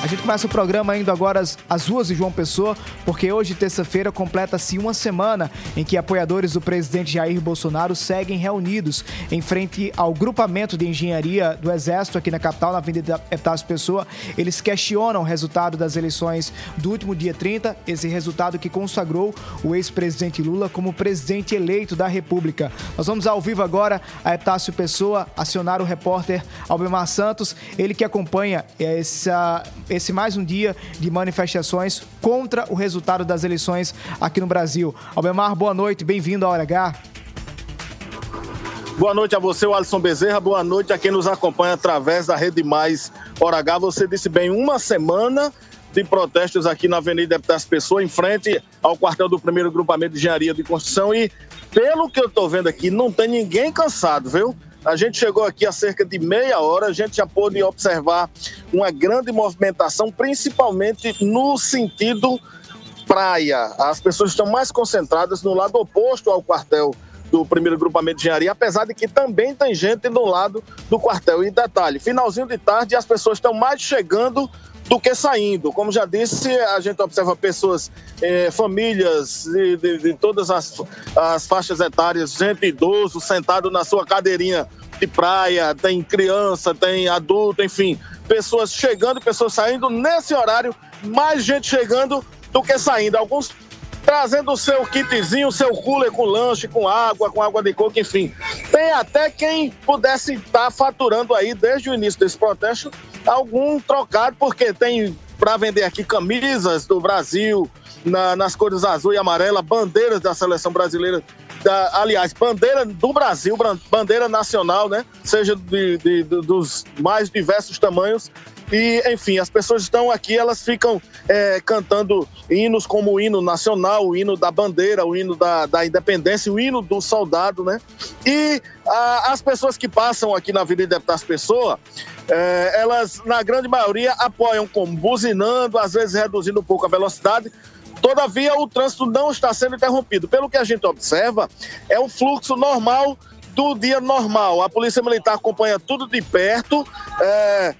A gente começa o programa indo agora às, às ruas de João Pessoa, porque hoje, terça-feira, completa-se uma semana em que apoiadores do presidente Jair Bolsonaro seguem reunidos em frente ao grupamento de engenharia do Exército aqui na capital, na Avenida Etácio Pessoa. Eles questionam o resultado das eleições do último dia 30, esse resultado que consagrou o ex-presidente Lula como presidente eleito da República. Nós vamos ao vivo agora a Etácio Pessoa acionar o repórter Albemar Santos, ele que acompanha essa esse mais um dia de manifestações contra o resultado das eleições aqui no Brasil. Albemar, boa noite, bem-vindo à Hora H. Boa noite a você, Alisson Bezerra. Boa noite a quem nos acompanha através da Rede Mais Hora H. Você disse bem, uma semana de protestos aqui na Avenida das Pessoas, em frente ao quartel do primeiro grupamento de engenharia de construção. E pelo que eu estou vendo aqui, não tem ninguém cansado, viu? A gente chegou aqui há cerca de meia hora, a gente já pôde observar uma grande movimentação, principalmente no sentido praia. As pessoas estão mais concentradas no lado oposto ao quartel do primeiro grupamento de engenharia, apesar de que também tem gente no lado do quartel. E detalhe, finalzinho de tarde, as pessoas estão mais chegando do que saindo. Como já disse, a gente observa pessoas, eh, famílias de, de, de todas as, as, faixas etárias, gente idoso sentado na sua cadeirinha de praia, tem criança, tem adulto, enfim, pessoas chegando pessoas saindo. Nesse horário, mais gente chegando do que saindo. Alguns trazendo o seu kitzinho, o seu cooler com lanche, com água, com água de coco, enfim. Tem até quem pudesse estar faturando aí, desde o início desse protesto, algum trocado, porque tem para vender aqui camisas do Brasil, na, nas cores azul e amarela, bandeiras da seleção brasileira, da, aliás, bandeira do Brasil, bandeira nacional, né? Seja de, de, de, dos mais diversos tamanhos. E, enfim, as pessoas estão aqui, elas ficam é, cantando hinos como o hino nacional, o hino da bandeira, o hino da, da independência, o hino do soldado, né? E a, as pessoas que passam aqui na Avenida das Pessoas, é, elas, na grande maioria, apoiam como buzinando, às vezes reduzindo um pouco a velocidade, Todavia, o trânsito não está sendo interrompido. Pelo que a gente observa, é um fluxo normal do dia normal. A Polícia Militar acompanha tudo de perto é,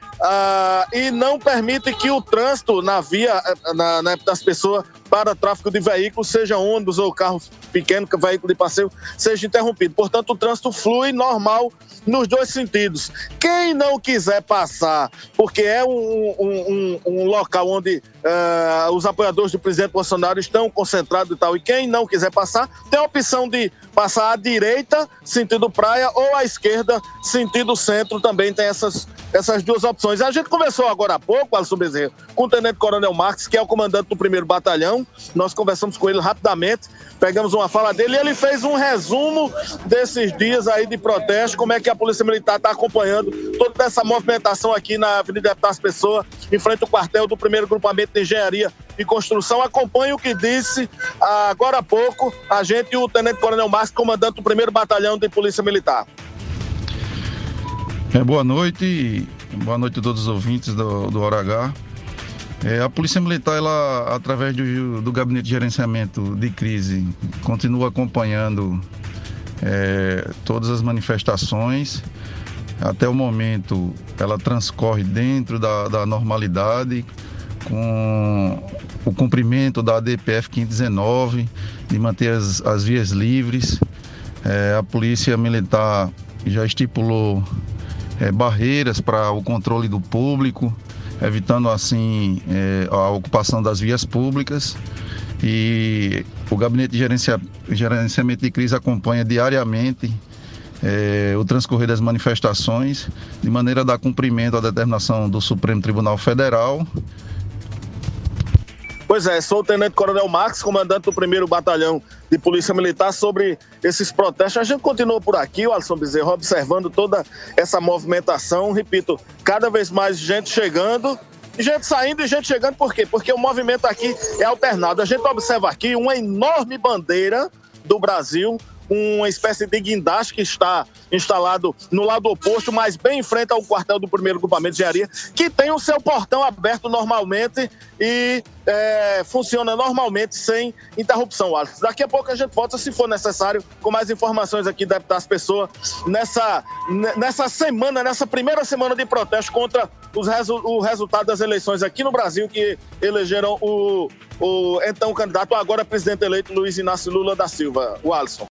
e não permite que o trânsito na via na, na, das pessoas para tráfego de veículos, seja ônibus ou carro pequeno, veículo de passeio, seja interrompido. Portanto, o trânsito flui normal nos dois sentidos. Quem não quiser passar, porque é um, um, um, um local onde uh, os apoiadores do presidente Bolsonaro estão concentrados e tal, e quem não quiser passar, tem a opção de passar à direita, sentido praia, ou à esquerda, sentido centro, também tem essas, essas duas opções. A gente conversou agora há pouco, Alisson Bezerra, com o Tenente Coronel Marques, que é o comandante do primeiro batalhão. Nós conversamos com ele rapidamente, pegamos uma fala dele e ele fez um resumo desses dias aí de protesto, como é que a Polícia Militar está acompanhando toda essa movimentação aqui na Avenida das Pessoas, em frente ao quartel do primeiro grupamento de engenharia e construção. Acompanhe o que disse agora há pouco a gente e o Tenente Coronel Marques, comandante do primeiro batalhão de Polícia Militar. É, boa noite, boa noite a todos os ouvintes do, do Hora H. É, a Polícia Militar, ela, através do, do Gabinete de Gerenciamento de Crise, continua acompanhando é, todas as manifestações. Até o momento, ela transcorre dentro da, da normalidade, com o cumprimento da ADPF 519, de manter as, as vias livres. É, a Polícia Militar já estipulou é, barreiras para o controle do público, evitando assim é, a ocupação das vias públicas. E o Gabinete de Gerencia, Gerenciamento de Crise acompanha diariamente é, o transcorrer das manifestações, de maneira a dar cumprimento à determinação do Supremo Tribunal Federal Pois é, sou o Tenente Coronel Marques, comandante do primeiro Batalhão de Polícia Militar, sobre esses protestos. A gente continua por aqui, o Alisson Bezerra, observando toda essa movimentação. Repito, cada vez mais gente chegando, gente saindo e gente chegando, por quê? Porque o movimento aqui é alternado. A gente observa aqui uma enorme bandeira do Brasil uma espécie de guindaste que está instalado no lado oposto, mas bem em frente ao quartel do primeiro grupamento de engenharia, que tem o seu portão aberto normalmente e é, funciona normalmente sem interrupção, Alex. Daqui a pouco a gente volta, se for necessário, com mais informações aqui das pessoas nessa, nessa semana, nessa primeira semana de protesto contra os resu o resultado das eleições aqui no Brasil, que elegeram o, o então candidato, agora presidente eleito, Luiz Inácio Lula da Silva. O Alisson.